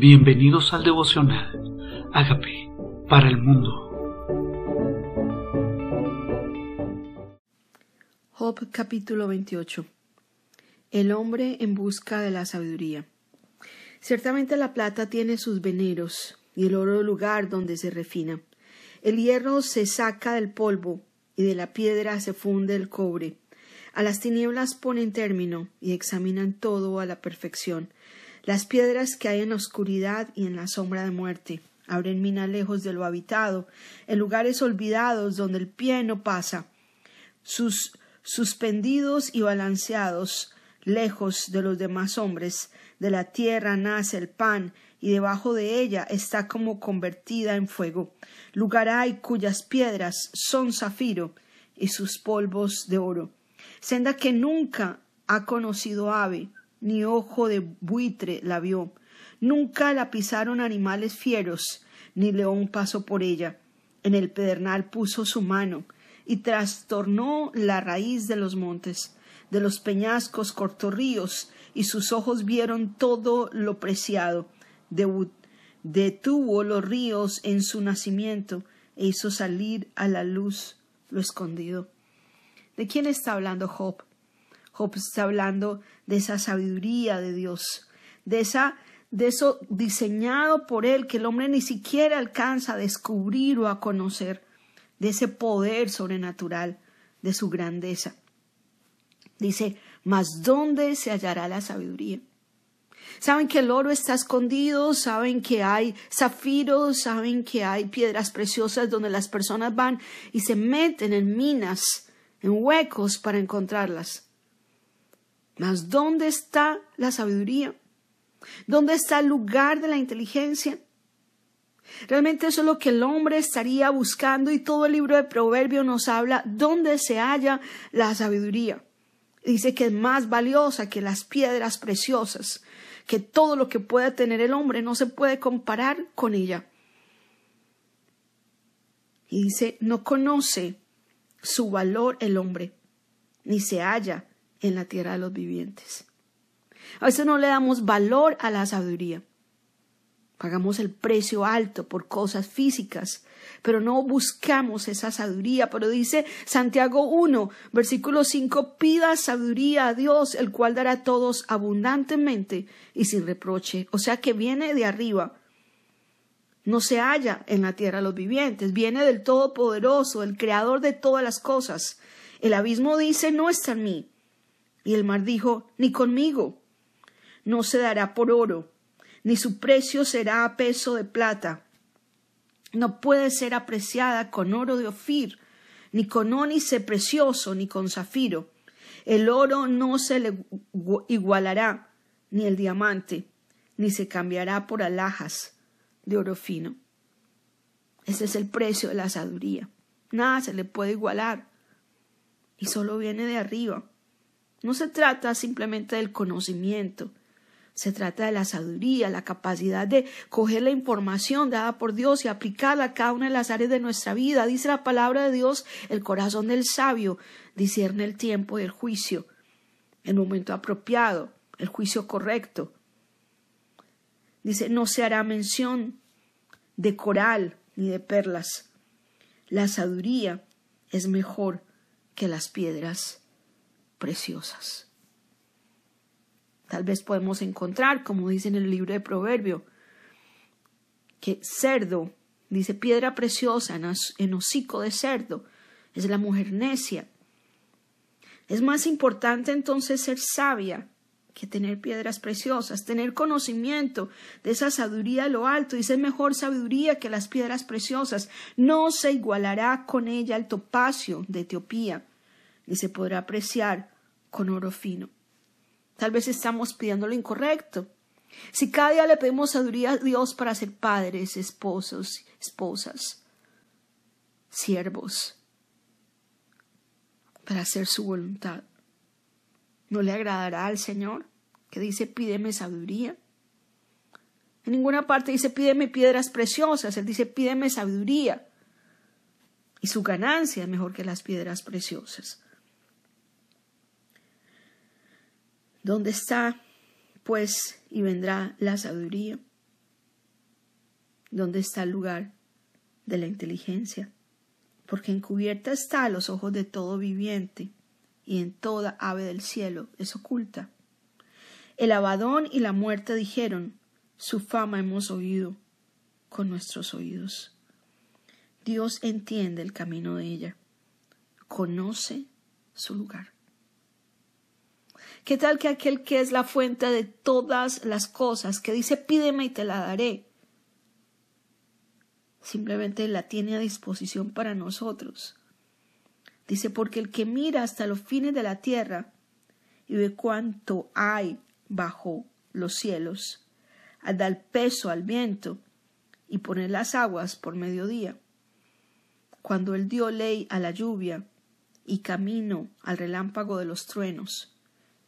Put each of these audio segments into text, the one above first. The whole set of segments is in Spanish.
Bienvenidos al devocional. Hágame para el mundo. Job capítulo 28 El hombre en busca de la sabiduría. Ciertamente la plata tiene sus veneros y el oro lugar donde se refina. El hierro se saca del polvo y de la piedra se funde el cobre. A las tinieblas ponen término y examinan todo a la perfección. Las piedras que hay en oscuridad y en la sombra de muerte abren mina lejos de lo habitado, en lugares olvidados donde el pie no pasa. Sus suspendidos y balanceados, lejos de los demás hombres, de la tierra nace el pan, y debajo de ella está como convertida en fuego. Lugar hay cuyas piedras son zafiro, y sus polvos de oro. Senda que nunca ha conocido ave, ni ojo de buitre la vio. Nunca la pisaron animales fieros, ni león pasó por ella. En el pedernal puso su mano, y trastornó la raíz de los montes. De los peñascos cortó ríos, y sus ojos vieron todo lo preciado. detuvo los ríos en su nacimiento, e hizo salir a la luz lo escondido. ¿De quién está hablando Job? Job está hablando de esa sabiduría de Dios, de esa de eso diseñado por él que el hombre ni siquiera alcanza a descubrir o a conocer, de ese poder sobrenatural, de su grandeza. Dice, mas ¿dónde se hallará la sabiduría? Saben que el oro está escondido, saben que hay zafiros, saben que hay piedras preciosas donde las personas van y se meten en minas, en huecos para encontrarlas. Mas ¿dónde está la sabiduría? ¿Dónde está el lugar de la inteligencia? Realmente eso es lo que el hombre estaría buscando y todo el libro de Proverbios nos habla dónde se halla la sabiduría. Dice que es más valiosa que las piedras preciosas, que todo lo que pueda tener el hombre no se puede comparar con ella. Y dice, no conoce su valor el hombre, ni se halla en la tierra de los vivientes. A veces no le damos valor a la sabiduría. Pagamos el precio alto por cosas físicas, pero no buscamos esa sabiduría. Pero dice Santiago 1, versículo 5, pida sabiduría a Dios, el cual dará a todos abundantemente y sin reproche. O sea que viene de arriba. No se halla en la tierra de los vivientes, viene del Todopoderoso, el Creador de todas las cosas. El abismo dice, no está en mí, y el mar dijo, ni conmigo. No se dará por oro, ni su precio será a peso de plata. No puede ser apreciada con oro de Ofir, ni con ónice precioso, ni con zafiro. El oro no se le igualará, ni el diamante, ni se cambiará por alhajas de oro fino. Ese es el precio de la sabiduría. Nada se le puede igualar. Y solo viene de arriba. No se trata simplemente del conocimiento, se trata de la sabiduría, la capacidad de coger la información dada por Dios y aplicarla a cada una de las áreas de nuestra vida. Dice la palabra de Dios, el corazón del sabio discierne el tiempo del juicio, el momento apropiado, el juicio correcto. Dice, no se hará mención de coral ni de perlas. La sabiduría es mejor que las piedras preciosas. Tal vez podemos encontrar, como dice en el libro de Proverbio, que cerdo, dice piedra preciosa en hocico de cerdo, es la mujer necia. Es más importante entonces ser sabia que tener piedras preciosas, tener conocimiento de esa sabiduría de lo alto, dice mejor sabiduría que las piedras preciosas, no se igualará con ella el topacio de Etiopía, y se podrá apreciar con oro fino. Tal vez estamos pidiendo lo incorrecto. Si cada día le pedimos sabiduría a Dios para ser padres, esposos, esposas, siervos, para hacer su voluntad, ¿no le agradará al Señor que dice pídeme sabiduría? En ninguna parte dice pídeme piedras preciosas, Él dice pídeme sabiduría. Y su ganancia es mejor que las piedras preciosas. ¿Dónde está, pues, y vendrá la sabiduría? ¿Dónde está el lugar de la inteligencia? Porque encubierta está a los ojos de todo viviente, y en toda ave del cielo es oculta. El abadón y la muerte dijeron, su fama hemos oído con nuestros oídos. Dios entiende el camino de ella, conoce su lugar. ¿Qué tal que aquel que es la fuente de todas las cosas, que dice pídeme y te la daré, simplemente la tiene a disposición para nosotros? Dice, porque el que mira hasta los fines de la tierra y ve cuánto hay bajo los cielos, al dar peso al viento y poner las aguas por mediodía, cuando él dio ley a la lluvia y camino al relámpago de los truenos,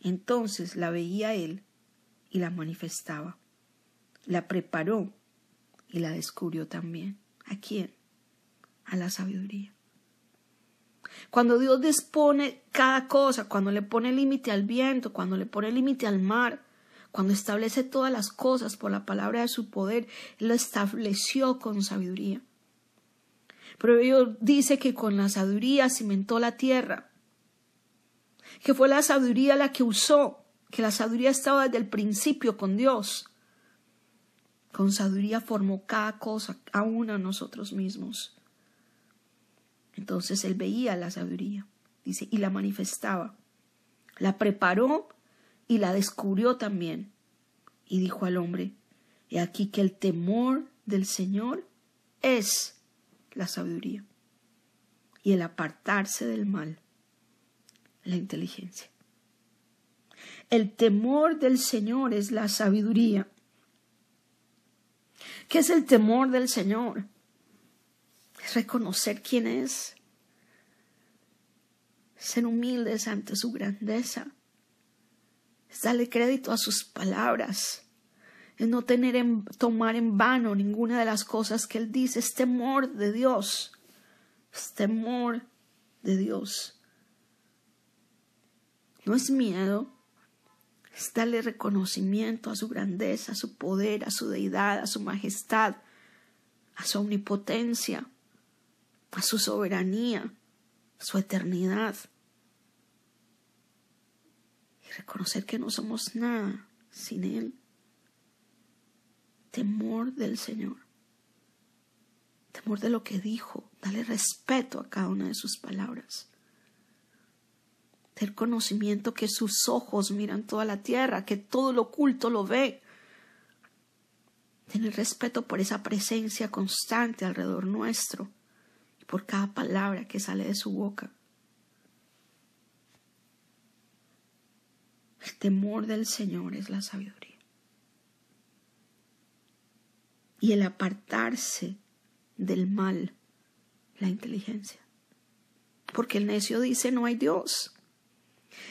entonces la veía él y la manifestaba. La preparó y la descubrió también. ¿A quién? A la sabiduría. Cuando Dios dispone cada cosa, cuando le pone límite al viento, cuando le pone límite al mar, cuando establece todas las cosas por la palabra de su poder, Él lo estableció con sabiduría. Pero Dios dice que con la sabiduría cimentó la tierra que fue la sabiduría la que usó, que la sabiduría estaba desde el principio con Dios. Con sabiduría formó cada cosa, aún a nosotros mismos. Entonces él veía la sabiduría, dice, y la manifestaba. La preparó y la descubrió también. Y dijo al hombre, he aquí que el temor del Señor es la sabiduría y el apartarse del mal la inteligencia. El temor del Señor es la sabiduría. ¿Qué es el temor del Señor? Es reconocer quién es, ser humildes ante su grandeza, es darle crédito a sus palabras, es no tener en, tomar en vano ninguna de las cosas que Él dice, es temor de Dios, es temor de Dios. No es miedo, es darle reconocimiento a su grandeza, a su poder, a su deidad, a su majestad, a su omnipotencia, a su soberanía, a su eternidad. Y reconocer que no somos nada sin Él. Temor del Señor. Temor de lo que dijo. Dale respeto a cada una de sus palabras el conocimiento que sus ojos miran toda la tierra, que todo lo oculto lo ve. Tener respeto por esa presencia constante alrededor nuestro y por cada palabra que sale de su boca. El temor del Señor es la sabiduría. Y el apartarse del mal, la inteligencia. Porque el necio dice no hay Dios.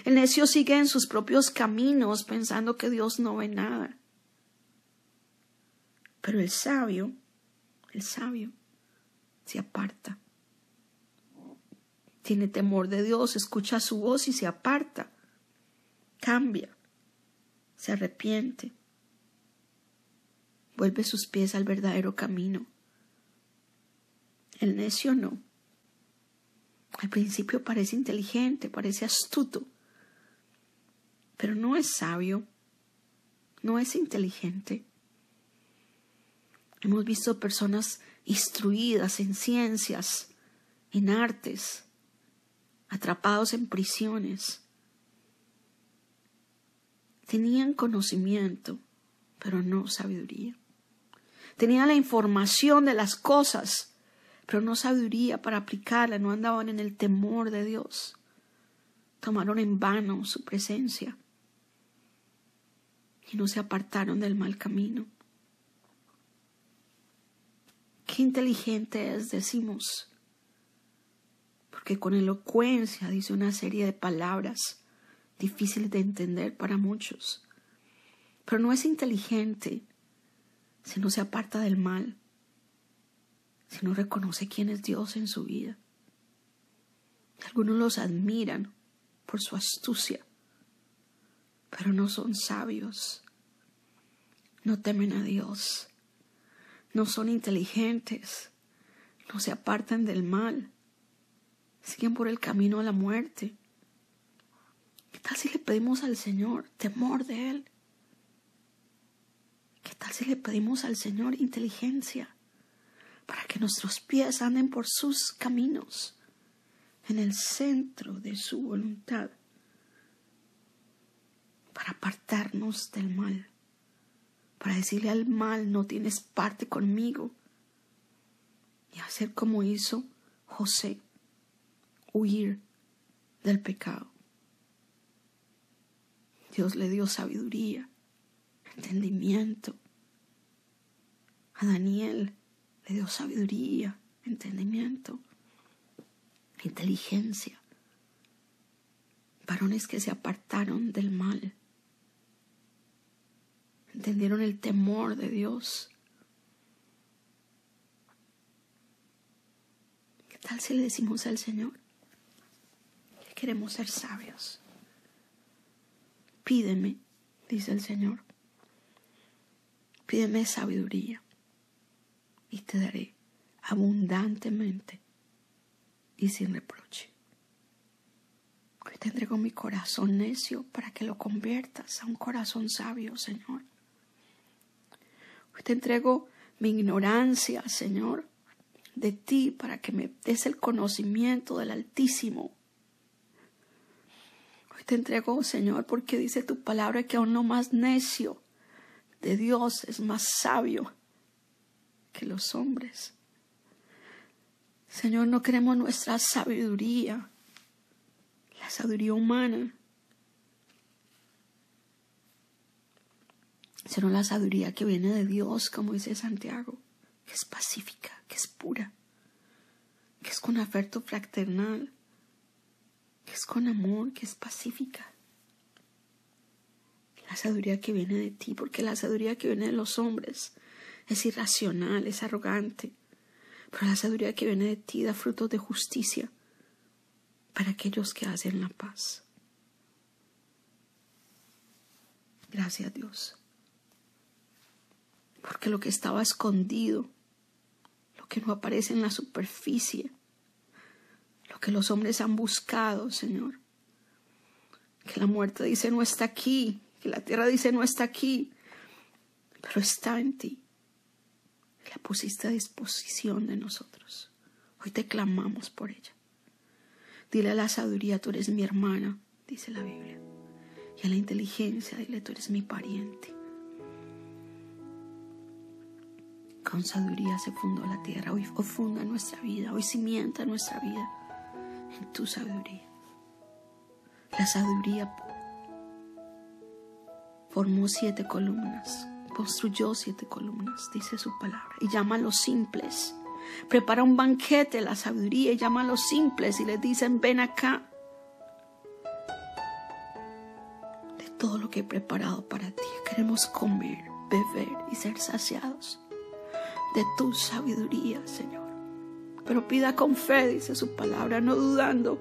El necio sigue en sus propios caminos pensando que Dios no ve nada. Pero el sabio, el sabio, se aparta. Tiene temor de Dios, escucha su voz y se aparta. Cambia, se arrepiente, vuelve sus pies al verdadero camino. El necio no. Al principio parece inteligente, parece astuto, pero no es sabio, no es inteligente. Hemos visto personas instruidas en ciencias, en artes, atrapados en prisiones. Tenían conocimiento, pero no sabiduría. Tenían la información de las cosas, pero no sabiduría para aplicarla, no andaban en el temor de Dios. Tomaron en vano su presencia y no se apartaron del mal camino. Qué inteligente es, decimos, porque con elocuencia dice una serie de palabras difíciles de entender para muchos. Pero no es inteligente si no se aparta del mal, si no reconoce quién es Dios en su vida. Algunos los admiran por su astucia, pero no son sabios, no temen a Dios, no son inteligentes, no se apartan del mal, siguen por el camino a la muerte. ¿Qué tal si le pedimos al Señor temor de Él? ¿Qué tal si le pedimos al Señor inteligencia para que nuestros pies anden por sus caminos en el centro de su voluntad? Para apartarnos del mal, para decirle al mal no tienes parte conmigo y hacer como hizo José, huir del pecado. Dios le dio sabiduría, entendimiento. A Daniel le dio sabiduría, entendimiento, inteligencia. Varones que se apartaron del mal. Entendieron el temor de Dios. ¿Qué tal si le decimos al Señor que queremos ser sabios? Pídeme, dice el Señor. Pídeme sabiduría y te daré abundantemente y sin reproche. Hoy te entrego mi corazón necio para que lo conviertas a un corazón sabio, Señor. Hoy te entrego mi ignorancia, Señor, de ti para que me des el conocimiento del Altísimo te entrego, Señor, porque dice tu palabra que aún no más necio de Dios es más sabio que los hombres. Señor, no queremos nuestra sabiduría, la sabiduría humana, sino la sabiduría que viene de Dios, como dice Santiago, que es pacífica, que es pura, que es con afecto fraternal, que es con amor, que es pacífica. La sabiduría que viene de ti, porque la sabiduría que viene de los hombres es irracional, es arrogante, pero la sabiduría que viene de ti da frutos de justicia para aquellos que hacen la paz. Gracias Dios. Porque lo que estaba escondido, lo que no aparece en la superficie, lo que los hombres han buscado, Señor. Que la muerte dice no está aquí, que la tierra dice no está aquí, pero está en ti. La pusiste a disposición de nosotros. Hoy te clamamos por ella. Dile a la sabiduría, tú eres mi hermana, dice la Biblia. Y a la inteligencia, dile, tú eres mi pariente. Con sabiduría se fundó la tierra, hoy funda nuestra vida, hoy cimienta nuestra vida en tu sabiduría. La sabiduría formó siete columnas, construyó siete columnas, dice su palabra, y llama a los simples. Prepara un banquete la sabiduría y llama a los simples y les dicen, ven acá. De todo lo que he preparado para ti, queremos comer, beber y ser saciados de tu sabiduría, Señor pero pida con fe, dice su palabra, no dudando.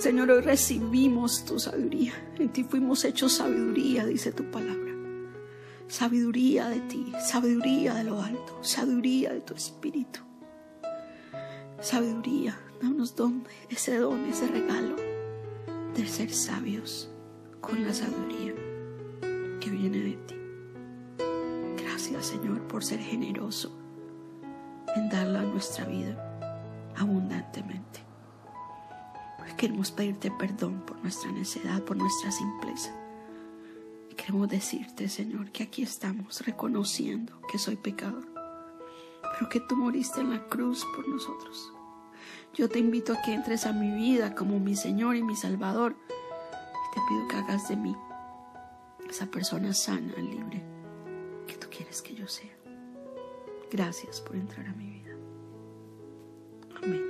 Señor, hoy recibimos tu sabiduría. En ti fuimos hechos sabiduría, dice tu palabra. Sabiduría de ti, sabiduría de lo alto, sabiduría de tu espíritu. Sabiduría, danos don, ese don, ese regalo de ser sabios con la sabiduría que viene de ti. Gracias, Señor, por ser generoso en darla a nuestra vida abundantemente. Hoy queremos pedirte perdón por nuestra necedad, por nuestra simpleza. Queremos decirte, Señor, que aquí estamos reconociendo que soy pecador, pero que tú moriste en la cruz por nosotros. Yo te invito a que entres a mi vida como mi Señor y mi Salvador. Te pido que hagas de mí esa persona sana, libre, que tú quieres que yo sea. Gracias por entrar a mi vida. Amén.